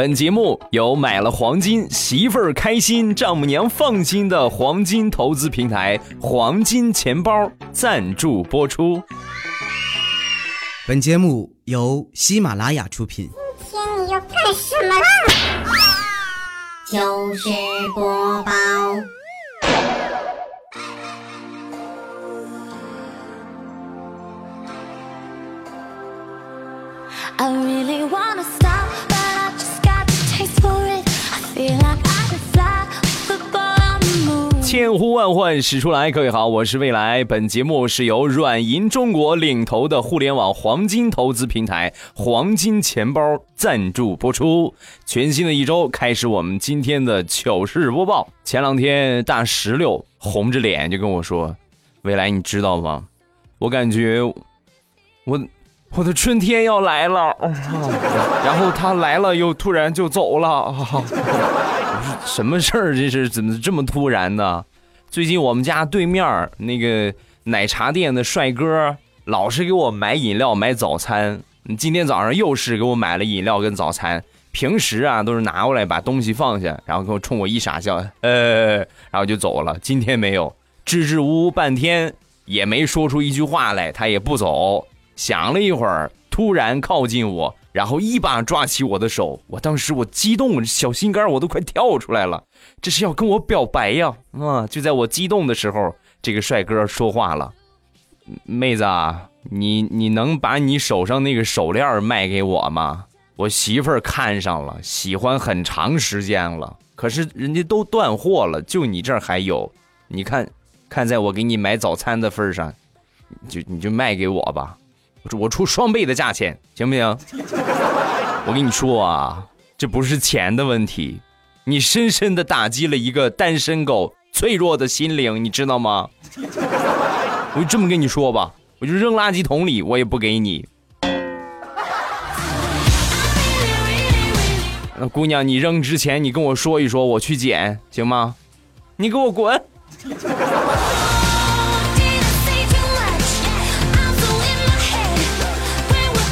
本节目由买了黄金媳妇儿开心、丈母娘放心的黄金投资平台黄金钱包赞助播出。本节目由喜马拉雅出品。今天你要干什么啦？就是播报。I really wanna stop, 千呼万唤始出来，各位好，我是未来。本节目是由软银中国领头的互联网黄金投资平台黄金钱包赞助播出。全新的一周开始，我们今天的糗事播报。前两天大石榴红着脸就跟我说：“未来，你知道吗？我感觉我我的春天要来了。”然后他来了，又突然就走了。什么事儿？这是怎么这么突然呢？最近我们家对面那个奶茶店的帅哥老是给我买饮料、买早餐。今天早上又是给我买了饮料跟早餐。平时啊都是拿过来把东西放下，然后给我冲我一傻笑，呃，然后就走了。今天没有，支支吾吾半天也没说出一句话来，他也不走。想了一会儿，突然靠近我，然后一把抓起我的手。我当时我激动，小心肝我都快跳出来了。这是要跟我表白呀！啊，就在我激动的时候，这个帅哥说话了：“妹子啊，你你能把你手上那个手链卖给我吗？我媳妇儿看上了，喜欢很长时间了，可是人家都断货了，就你这儿还有。你看，看在我给你买早餐的份上，就你就卖给我吧。”我我出双倍的价钱，行不行？我跟你说啊，这不是钱的问题，你深深的打击了一个单身狗脆弱的心灵，你知道吗？我就这么跟你说吧，我就扔垃圾桶里，我也不给你。那姑娘，你扔之前你跟我说一说，我去捡，行吗？你给我滚！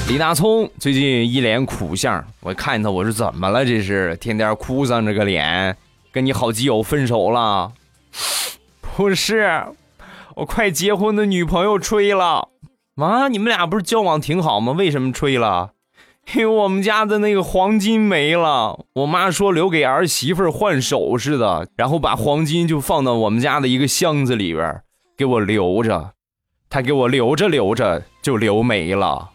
李大聪最近一脸苦相，我看他我说怎么了？这是天天哭丧着个脸，跟你好基友分手了？不是，我快结婚的女朋友吹了。啊，你们俩不是交往挺好吗？为什么吹了？因为我们家的那个黄金没了，我妈说留给儿媳妇换首饰的，然后把黄金就放到我们家的一个箱子里边，给我留着。她给我留着留着就留没了。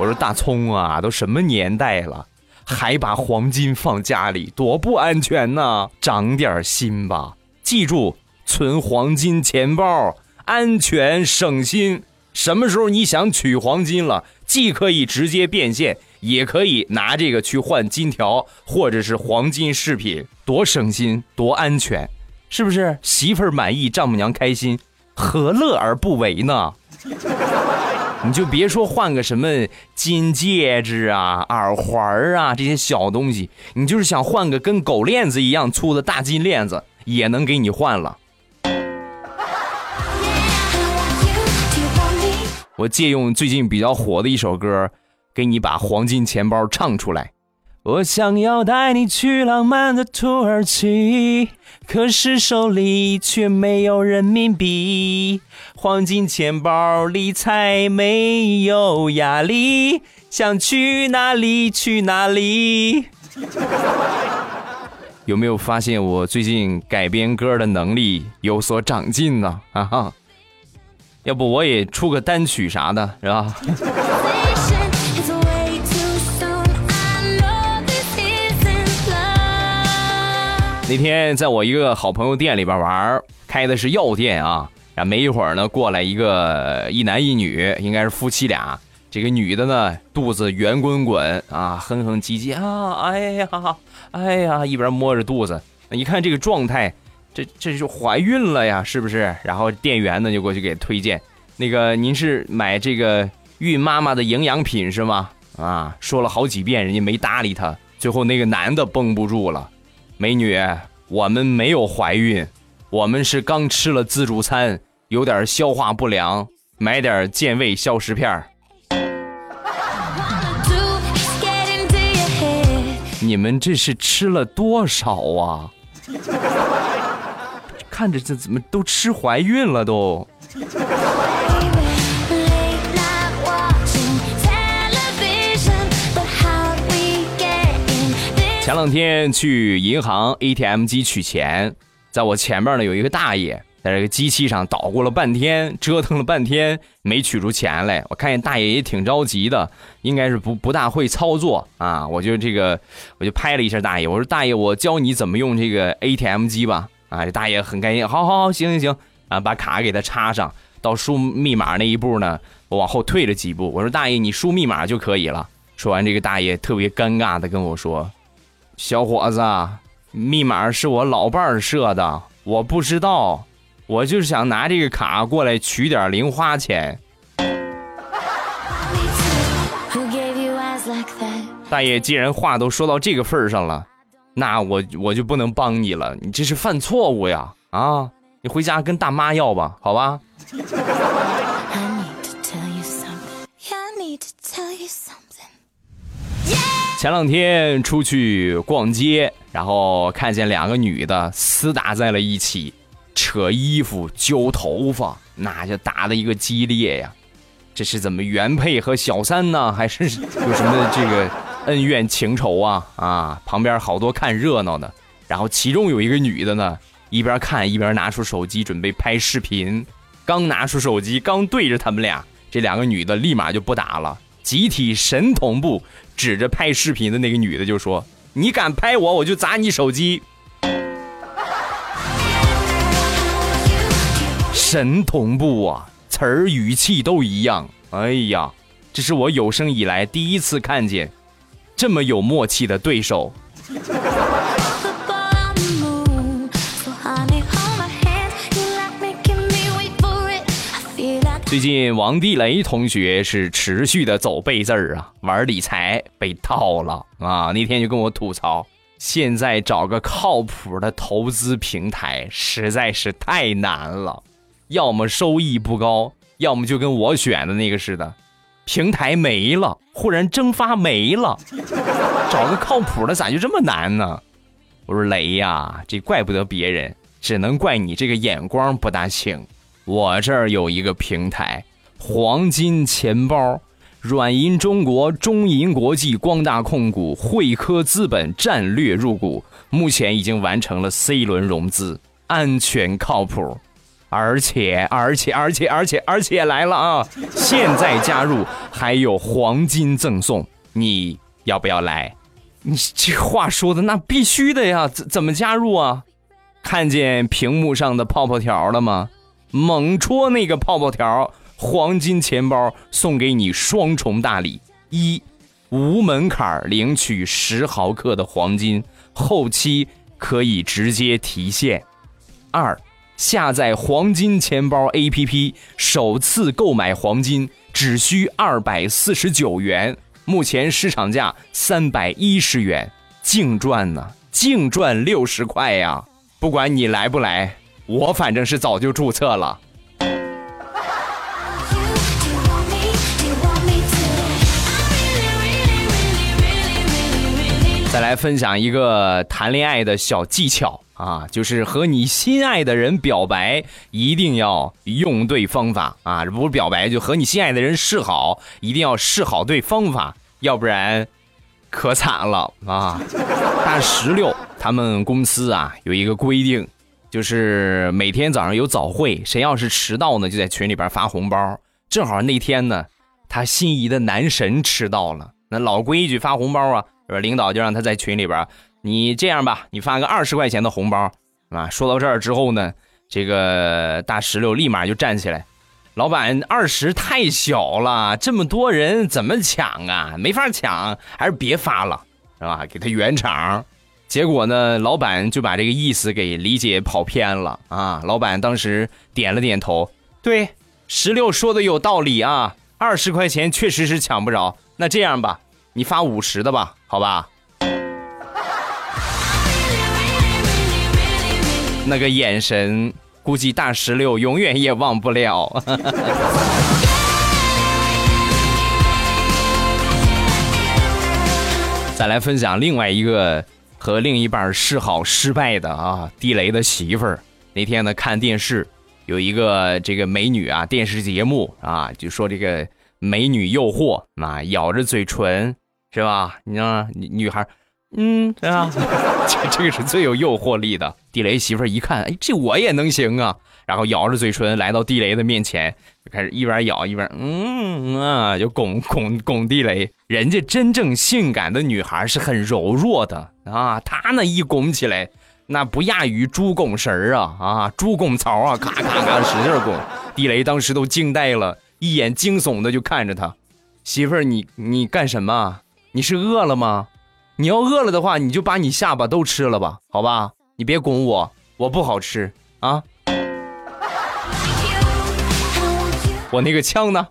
我说大葱啊，都什么年代了，还把黄金放家里，多不安全呐！长点心吧，记住，存黄金钱包，安全省心。什么时候你想取黄金了，既可以直接变现，也可以拿这个去换金条或者是黄金饰品，多省心，多安全，是不是？媳妇儿满意，丈母娘开心，何乐而不为呢？你就别说换个什么金戒指啊、耳环啊这些小东西，你就是想换个跟狗链子一样粗的大金链子，也能给你换了。我借用最近比较火的一首歌，给你把黄金钱包唱出来。我想要带你去浪漫的土耳其，可是手里却没有人民币。黄金钱包里才没有压力，想去哪里去哪里。有没有发现我最近改编歌的能力有所长进呢？啊哈！要不我也出个单曲啥的，是吧？那天在我一个好朋友店里边玩，开的是药店啊。然后没一会儿呢，过来一个一男一女，应该是夫妻俩。这个女的呢，肚子圆滚滚啊，哼哼唧唧啊，哎呀，哎呀，一边摸着肚子，一看这个状态，这这就怀孕了呀，是不是？然后店员呢就过去给推荐，那个您是买这个孕妈妈的营养品是吗？啊，说了好几遍，人家没搭理他。最后那个男的绷不住了，美女，我们没有怀孕，我们是刚吃了自助餐，有点消化不良，买点健胃消食片儿。你们这是吃了多少啊？看着这怎么都吃怀孕了都？前两天去银行 ATM 机取钱，在我前面呢有一个大爷在这个机器上捣鼓了半天，折腾了半天没取出钱来。我看见大爷也挺着急的，应该是不不大会操作啊。我就这个我就拍了一下大爷，我说大爷，我教你怎么用这个 ATM 机吧。啊，这大爷很开心，好好好，行行行啊，把卡给他插上。到输密码那一步呢，我往后退了几步，我说大爷，你输密码就可以了。说完，这个大爷特别尴尬的跟我说。小伙子，密码是我老伴儿设的，我不知道，我就是想拿这个卡过来取点零花钱。大爷，既然话都说到这个份儿上了，那我我就不能帮你了，你这是犯错误呀！啊，你回家跟大妈要吧，好吧？前两天出去逛街，然后看见两个女的厮打在了一起，扯衣服、揪头发，那就打的一个激烈呀。这是怎么原配和小三呢？还是有什么这个恩怨情仇啊？啊，旁边好多看热闹的，然后其中有一个女的呢，一边看一边拿出手机准备拍视频，刚拿出手机，刚对着他们俩，这两个女的立马就不打了，集体神同步，指着拍视频的那个女的就说：“你敢拍我，我就砸你手机。”神同步啊，词儿语气都一样。哎呀，这是我有生以来第一次看见这么有默契的对手。最近王地雷同学是持续的走背字儿啊，玩理财被套了啊！那天就跟我吐槽，现在找个靠谱的投资平台实在是太难了，要么收益不高，要么就跟我选的那个似的，平台没了，忽然蒸发没了，找个靠谱的咋就这么难呢？我说雷呀，这怪不得别人，只能怪你这个眼光不大行。我这儿有一个平台，黄金钱包，软银中国、中银国际、光大控股、汇科资本战略入股，目前已经完成了 C 轮融资，安全靠谱。而且，而且，而且，而且，而且来了啊！现在加入还有黄金赠送，你要不要来？你这话说的那必须的呀，怎怎么加入啊？看见屏幕上的泡泡条了吗？猛戳那个泡泡条，黄金钱包送给你双重大礼：一，无门槛领取十毫克的黄金，后期可以直接提现；二，下载黄金钱包 APP，首次购买黄金只需二百四十九元，目前市场价三百一十元，净赚呢，净赚六十块呀！不管你来不来，我反正是早就注册了。再来分享一个谈恋爱的小技巧啊，就是和你心爱的人表白，一定要用对方法啊！这不是表白，就和你心爱的人示好，一定要示好对方法，要不然可惨了啊！大石榴他们公司啊有一个规定，就是每天早上有早会，谁要是迟到呢，就在群里边发红包。正好那天呢，他心仪的男神迟到了，那老规矩发红包啊，是吧？领导就让他在群里边，你这样吧，你发个二十块钱的红包啊。说到这儿之后呢，这个大石榴立马就站起来，老板二十太小了，这么多人怎么抢啊？没法抢，还是别发了，是吧？给他圆场。结果呢，老板就把这个意思给理解跑偏了啊！老板当时点了点头，对，石榴说的有道理啊，二十块钱确实是抢不着。那这样吧，你发五十的吧，好吧？那个眼神，估计大石榴永远也忘不了。再来分享另外一个和另一半示好失败的啊，地雷的媳妇儿。那天呢看电视，有一个这个美女啊，电视节目啊，就说这个美女诱惑啊，咬着嘴唇是吧？你知道吗？女女孩，嗯，对吧？这这个是最有诱惑力的。地雷媳妇儿一看，哎，这我也能行啊！然后咬着嘴唇来到地雷的面前，就开始一边咬一边嗯啊，就拱拱拱地雷。人家真正性感的女孩是很柔弱的啊，他那一拱起来，那不亚于猪拱绳儿啊啊，猪拱槽啊，咔咔咔使劲拱。地雷当时都惊呆了，一眼惊悚的就看着他，媳妇儿，你你干什么？你是饿了吗？你要饿了的话，你就把你下巴都吃了吧，好吧？你别拱我，我不好吃啊。我那个枪呢？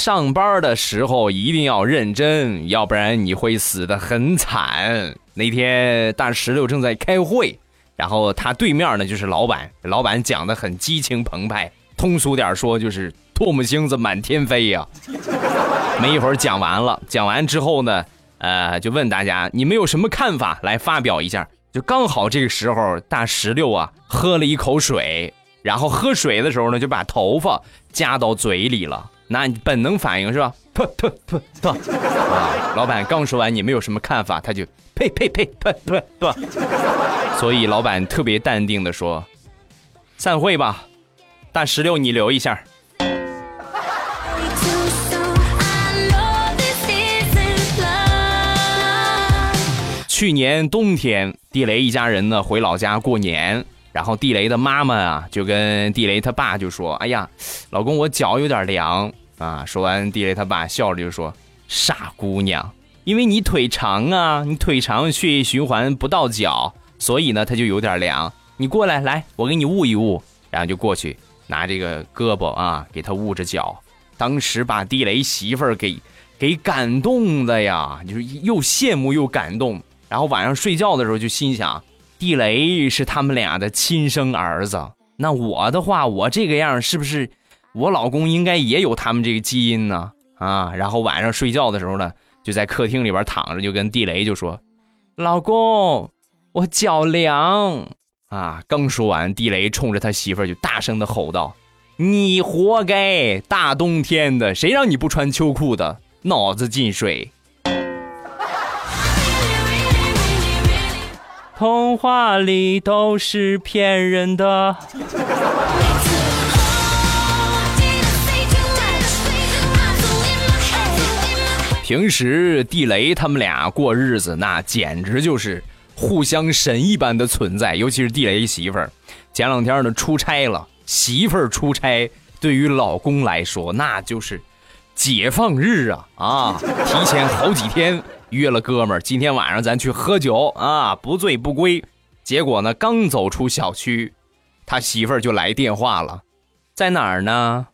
上班的时候一定要认真，要不然你会死得很惨。那天大石榴正在开会，然后他对面呢就是老板，老板讲的很激情澎湃，通俗点说就是唾沫星子满天飞呀。没一会儿讲完了，讲完之后呢，呃，就问大家你们有什么看法，来发表一下。就刚好这个时候，大石榴啊喝了一口水，然后喝水的时候呢，就把头发夹到嘴里了。那本能反应是吧？噗噗噗噗！啊，老板刚说完你们有什么看法，他就呸呸呸呸呸噗。所以老板特别淡定的说：“散会吧，大石榴你留一下。”去年冬天，地雷一家人呢回老家过年，然后地雷的妈妈啊就跟地雷他爸就说：“哎呀，老公我脚有点凉啊。”说完，地雷他爸笑着就说：“傻姑娘，因为你腿长啊，你腿长血液循环不到脚，所以呢它就有点凉。你过来，来我给你捂一捂。”然后就过去拿这个胳膊啊给他捂着脚，当时把地雷媳妇儿给给感动的呀，就是又羡慕又感动。然后晚上睡觉的时候就心想，地雷是他们俩的亲生儿子，那我的话，我这个样是不是我老公应该也有他们这个基因呢？啊，然后晚上睡觉的时候呢，就在客厅里边躺着，就跟地雷就说：“老公，我脚凉。”啊，刚说完，地雷冲着他媳妇儿就大声的吼道：“你活该！大冬天的，谁让你不穿秋裤的？脑子进水！”童话里都是骗人的。平时地雷他们俩过日子，那简直就是互相神一般的存在。尤其是地雷媳妇儿，前两天呢出差了，媳妇儿出差对于老公来说那就是解放日啊啊！提前好几天。约了哥们儿，今天晚上咱去喝酒啊，不醉不归。结果呢，刚走出小区，他媳妇儿就来电话了，在哪儿呢？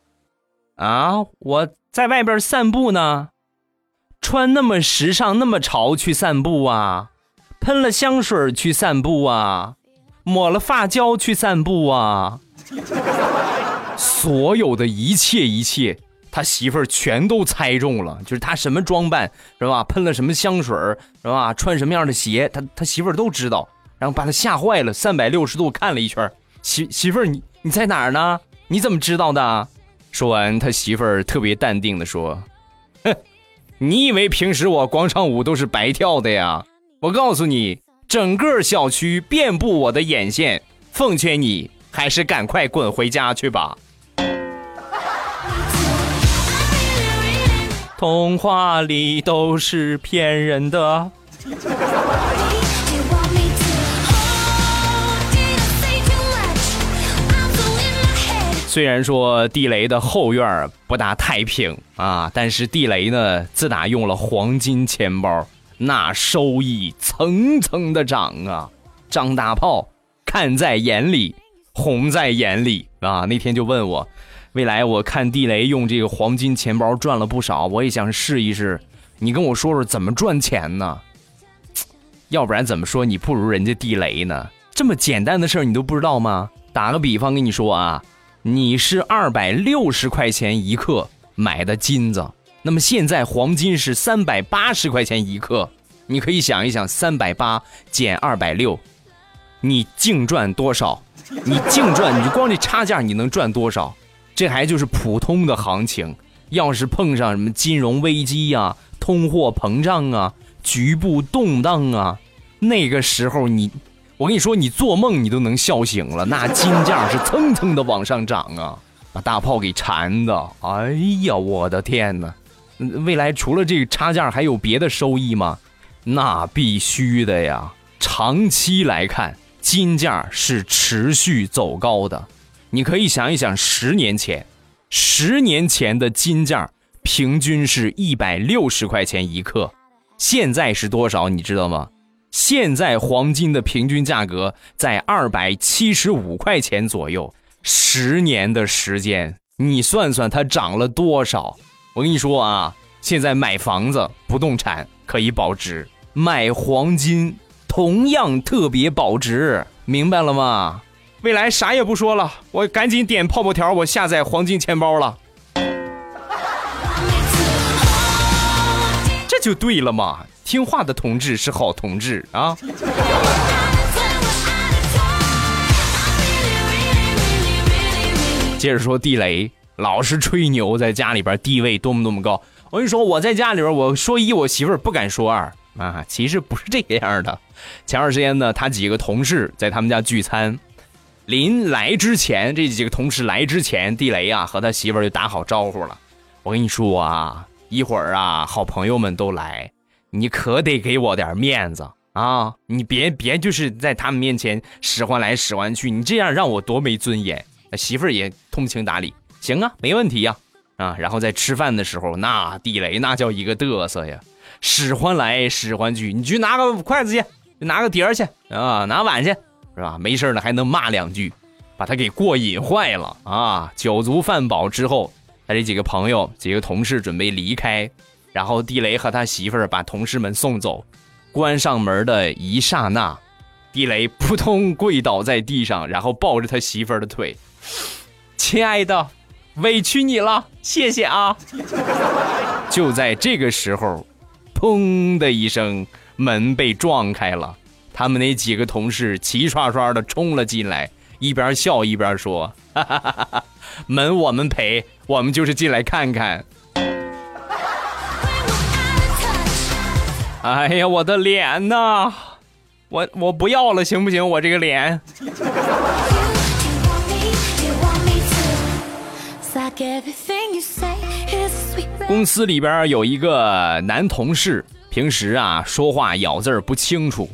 啊，我在外边散步呢。穿那么时尚，那么潮去散步啊？喷了香水去散步啊？抹了发胶去散步啊？所有的一切一切。他媳妇儿全都猜中了，就是他什么装扮是吧？喷了什么香水是吧？穿什么样的鞋，他他媳妇儿都知道，然后把他吓坏了，三百六十度看了一圈。媳媳妇儿，你你在哪儿呢？你怎么知道的？说完，他媳妇儿特别淡定的说：“哼，你以为平时我广场舞都是白跳的呀？我告诉你，整个小区遍布我的眼线。奉劝你还是赶快滚回家去吧。”童话里都是骗人的。虽然说地雷的后院不大太平啊，但是地雷呢，自打用了黄金钱包，那收益层层的涨啊！张大炮看在眼里，红在眼里啊！那天就问我。未来我看地雷用这个黄金钱包赚了不少，我也想试一试。你跟我说说怎么赚钱呢？要不然怎么说你不如人家地雷呢？这么简单的事儿你都不知道吗？打个比方跟你说啊，你是二百六十块钱一克买的金子，那么现在黄金是三百八十块钱一克，你可以想一想，三百八减二百六，你净赚多少？你净赚，你就光这差价你能赚多少？这还就是普通的行情，要是碰上什么金融危机呀、通货膨胀啊、局部动荡啊，那个时候你。我跟你说，你做梦你都能笑醒了。那金价是蹭蹭的往上涨啊，把大炮给馋的。哎呀，我的天哪！未来除了这个差价，还有别的收益吗？那必须的呀。长期来看，金价是持续走高的。你可以想一想，十年前，十年前的金价平均是一百六十块钱一克，现在是多少？你知道吗？现在黄金的平均价格在二百七十五块钱左右，十年的时间，你算算它涨了多少？我跟你说啊，现在买房子、不动产可以保值，买黄金同样特别保值，明白了吗？未来啥也不说了，我赶紧点泡泡条，我下载黄金钱包了，这就对了嘛。听话的同志是好同志啊！接着说地雷，老是吹牛，在家里边地位多么多么高。我跟你说，我在家里边，我说一，我媳妇儿不敢说二啊。其实不是这个样的。前段时间呢，他几个同事在他们家聚餐，临来之前，这几个同事来之前，地雷啊和他媳妇儿就打好招呼了。我跟你说啊，一会儿啊，好朋友们都来。你可得给我点面子啊！你别别就是在他们面前使唤来使唤去，你这样让我多没尊严。媳妇儿也通情达理，行啊，没问题呀啊！然后在吃饭的时候，那地雷那叫一个嘚瑟呀，使唤来使唤去，你去拿个筷子去，拿个碟儿去啊，拿碗去是吧？没事了还能骂两句，把他给过瘾坏了啊！酒足饭饱之后，他这几个朋友、几个同事准备离开。然后地雷和他媳妇儿把同事们送走，关上门的一刹那，地雷扑通跪倒在地上，然后抱着他媳妇儿的腿，亲爱的，委屈你了，谢谢啊！就在这个时候，砰的一声，门被撞开了，他们那几个同事齐刷刷的冲了进来，一边笑一边说：“ 哈哈哈哈门我们赔，我们就是进来看看。”哎呀，我的脸呐！我我不要了，行不行？我这个脸。公司里边有一个男同事，平时啊说话咬字不清楚。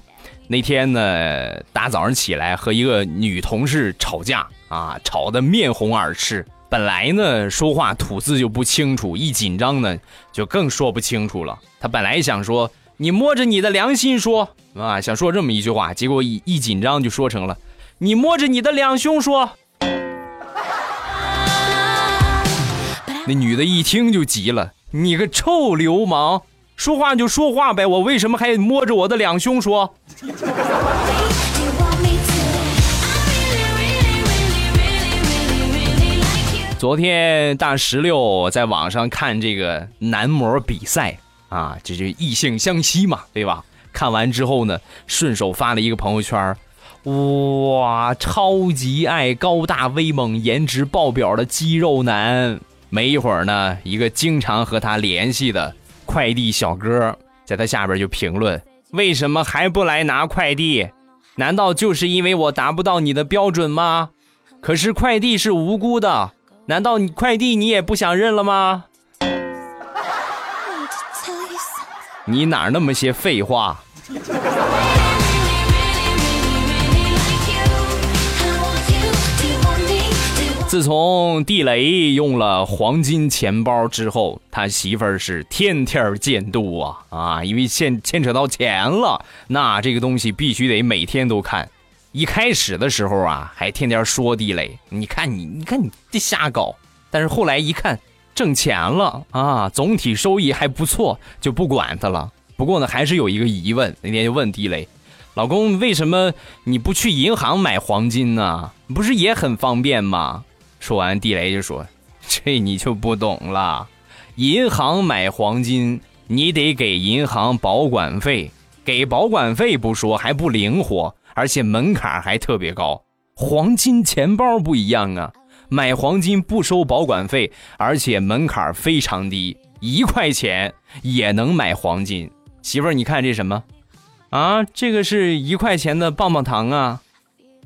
那天呢，大早上起来和一个女同事吵架啊，吵得面红耳赤。本来呢说话吐字就不清楚，一紧张呢就更说不清楚了。他本来想说。你摸着你的良心说啊，想说这么一句话，结果一一紧张就说成了，你摸着你的两胸说。那女的一听就急了，你个臭流氓，说话就说话呗，我为什么还摸着我的两胸说？昨天大石榴在网上看这个男模比赛。啊，这就异性相吸嘛，对吧？看完之后呢，顺手发了一个朋友圈哇，超级爱高大威猛、颜值爆表的肌肉男。没一会儿呢，一个经常和他联系的快递小哥，在他下边就评论：为什么还不来拿快递？难道就是因为我达不到你的标准吗？可是快递是无辜的，难道你快递你也不想认了吗？你哪那么些废话？自从地雷用了黄金钱包之后，他媳妇儿是天天监督啊啊！因为牵牵扯到钱了，那这个东西必须得每天都看。一开始的时候啊，还天天说地雷，你看你，你看你这瞎搞。但是后来一看。挣钱了啊，总体收益还不错，就不管他了。不过呢，还是有一个疑问，那天就问地雷，老公为什么你不去银行买黄金呢？不是也很方便吗？说完，地雷就说：“这你就不懂了，银行买黄金，你得给银行保管费，给保管费不说，还不灵活，而且门槛还特别高。黄金钱包不一样啊，买黄金不收保管费，而且门槛非常低，一块钱也能买黄金。媳妇儿，你看这什么？啊，这个是一块钱的棒棒糖啊？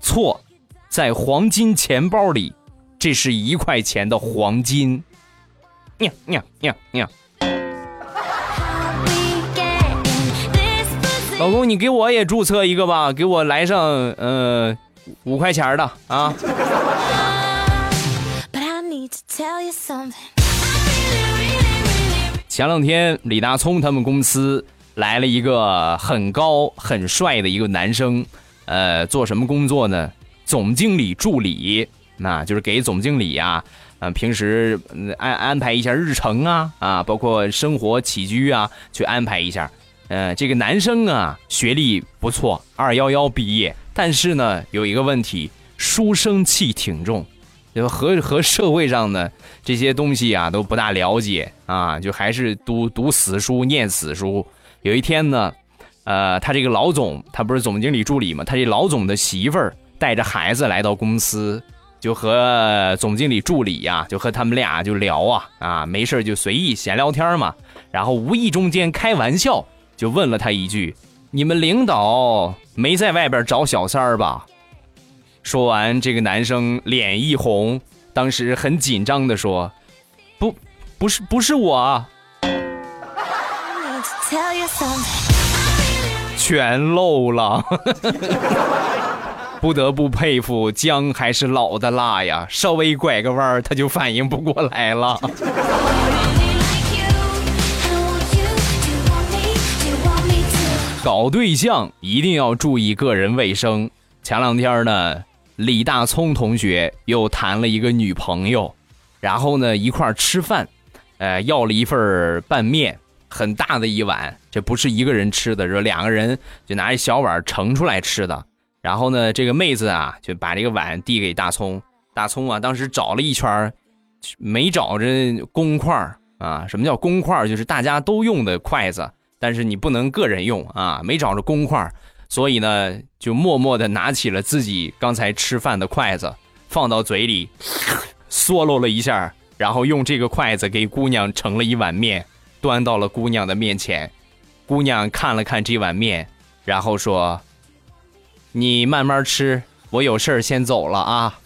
错，在黄金钱包里。”这是一块钱的黄金，呀呀呀呀！老公，你给我也注册一个吧，给我来上呃五块钱的啊。Tell you something 前两天李大聪他们公司来了一个很高很帅的一个男生，呃，做什么工作呢？总经理助理。那就是给总经理呀，嗯，平时安安排一下日程啊，啊，包括生活起居啊，去安排一下。呃，这个男生啊，学历不错，二幺幺毕业，但是呢，有一个问题，书生气挺重，就和和社会上的这些东西啊都不大了解啊，就还是读读死书，念死书。有一天呢，呃，他这个老总，他不是总经理助理嘛，他这老总的媳妇儿带着孩子来到公司。就和总经理助理呀，就和他们俩就聊啊啊，没事就随意闲聊天嘛。然后无意中间开玩笑，就问了他一句：“你们领导没在外边找小三儿吧？”说完，这个男生脸一红，当时很紧张的说：“不，不是，不是我。”全漏了。不得不佩服姜还是老的辣呀，稍微拐个弯儿他就反应不过来了。搞对象一定要注意个人卫生。前两天呢，李大聪同学又谈了一个女朋友，然后呢一块吃饭，呃，要了一份拌面，很大的一碗，这不是一个人吃的，是两个人就拿一小碗盛出来吃的。然后呢，这个妹子啊，就把这个碗递给大葱。大葱啊，当时找了一圈，没找着公筷啊。什么叫公筷？就是大家都用的筷子，但是你不能个人用啊。没找着公筷，所以呢，就默默的拿起了自己刚才吃饭的筷子，放到嘴里，嗦喽了一下，然后用这个筷子给姑娘盛了一碗面，端到了姑娘的面前。姑娘看了看这碗面，然后说。你慢慢吃，我有事儿先走了啊。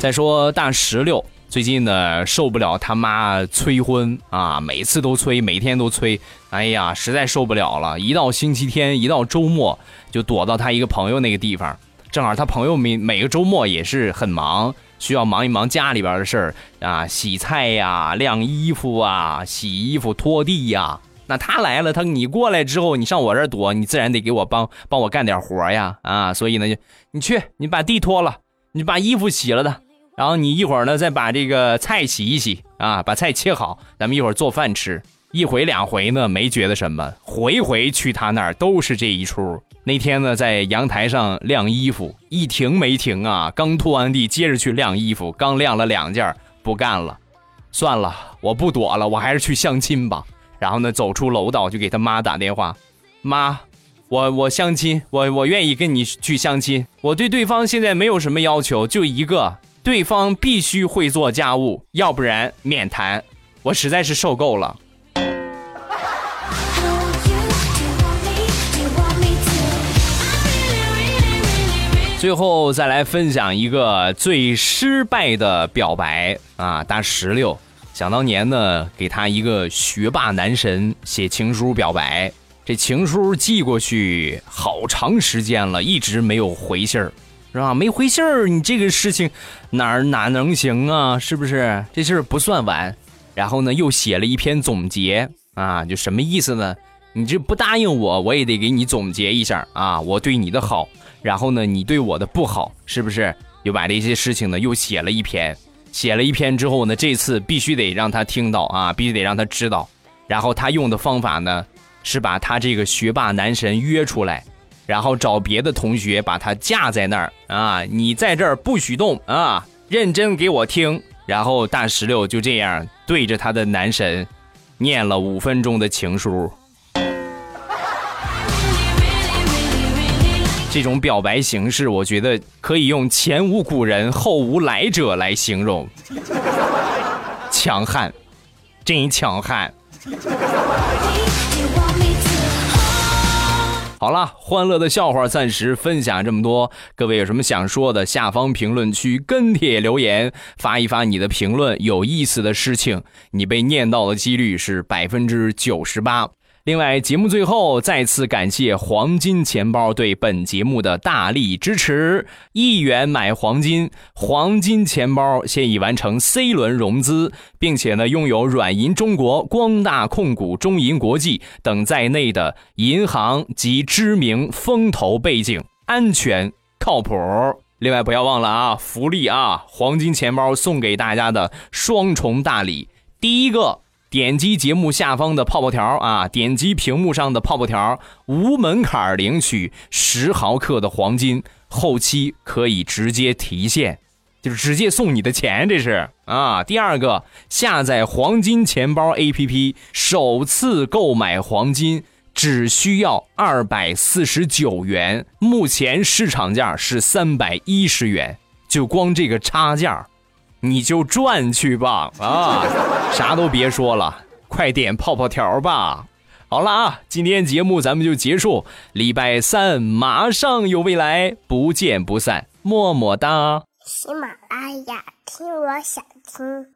再说大石榴最近呢受不了他妈催婚啊，每次都催，每天都催，哎呀，实在受不了了。一到星期天，一到周末，就躲到他一个朋友那个地方，正好他朋友每每个周末也是很忙。需要忙一忙家里边的事儿啊，洗菜呀、晾衣服啊、洗衣服、拖地呀。那他来了，他你过来之后，你上我这儿躲，你自然得给我帮帮我干点活呀啊！所以呢，就你去，你把地拖了，你把衣服洗了的，然后你一会儿呢再把这个菜洗一洗啊，把菜切好，咱们一会儿做饭吃。一回两回呢，没觉得什么，回回去他那儿都是这一出。那天呢，在阳台上晾衣服，一停没停啊！刚拖完地，接着去晾衣服，刚晾了两件，不干了，算了，我不躲了，我还是去相亲吧。然后呢，走出楼道就给他妈打电话，妈，我我相亲，我我愿意跟你去相亲。我对对方现在没有什么要求，就一个，对方必须会做家务，要不然免谈。我实在是受够了。最后再来分享一个最失败的表白啊！大石榴想当年呢，给他一个学霸男神写情书表白，这情书寄过去好长时间了，一直没有回信儿，是吧？没回信儿，你这个事情哪哪能行啊？是不是？这事儿不算完。然后呢，又写了一篇总结啊，就什么意思呢？你这不答应我，我也得给你总结一下啊，我对你的好。然后呢，你对我的不好，是不是？又把这些事情呢，又写了一篇，写了一篇之后呢，这次必须得让他听到啊，必须得让他知道。然后他用的方法呢，是把他这个学霸男神约出来，然后找别的同学把他架在那儿啊，你在这儿不许动啊，认真给我听。然后大石榴就这样对着他的男神念了五分钟的情书。这种表白形式，我觉得可以用“前无古人，后无来者”来形容。强悍，真强悍。好了，欢乐的笑话暂时分享这么多。各位有什么想说的，下方评论区跟帖留言，发一发你的评论。有意思的事情，你被念到的几率是百分之九十八。另外，节目最后再次感谢黄金钱包对本节目的大力支持，一元买黄金，黄金钱包现已完成 C 轮融资，并且呢拥有软银中国、光大控股、中银国际等在内的银行及知名风投背景，安全靠谱。另外，不要忘了啊，福利啊，黄金钱包送给大家的双重大礼，第一个。点击节目下方的泡泡条啊，点击屏幕上的泡泡条，无门槛领取十毫克的黄金，后期可以直接提现，就是直接送你的钱，这是啊。第二个，下载黄金钱包 APP，首次购买黄金只需要二百四十九元，目前市场价是三百一十元，就光这个差价。你就转去吧啊！啥都别说了，快点泡泡条吧。好了啊，今天节目咱们就结束，礼拜三马上有未来，不见不散，么么哒。喜马拉雅，听我想听。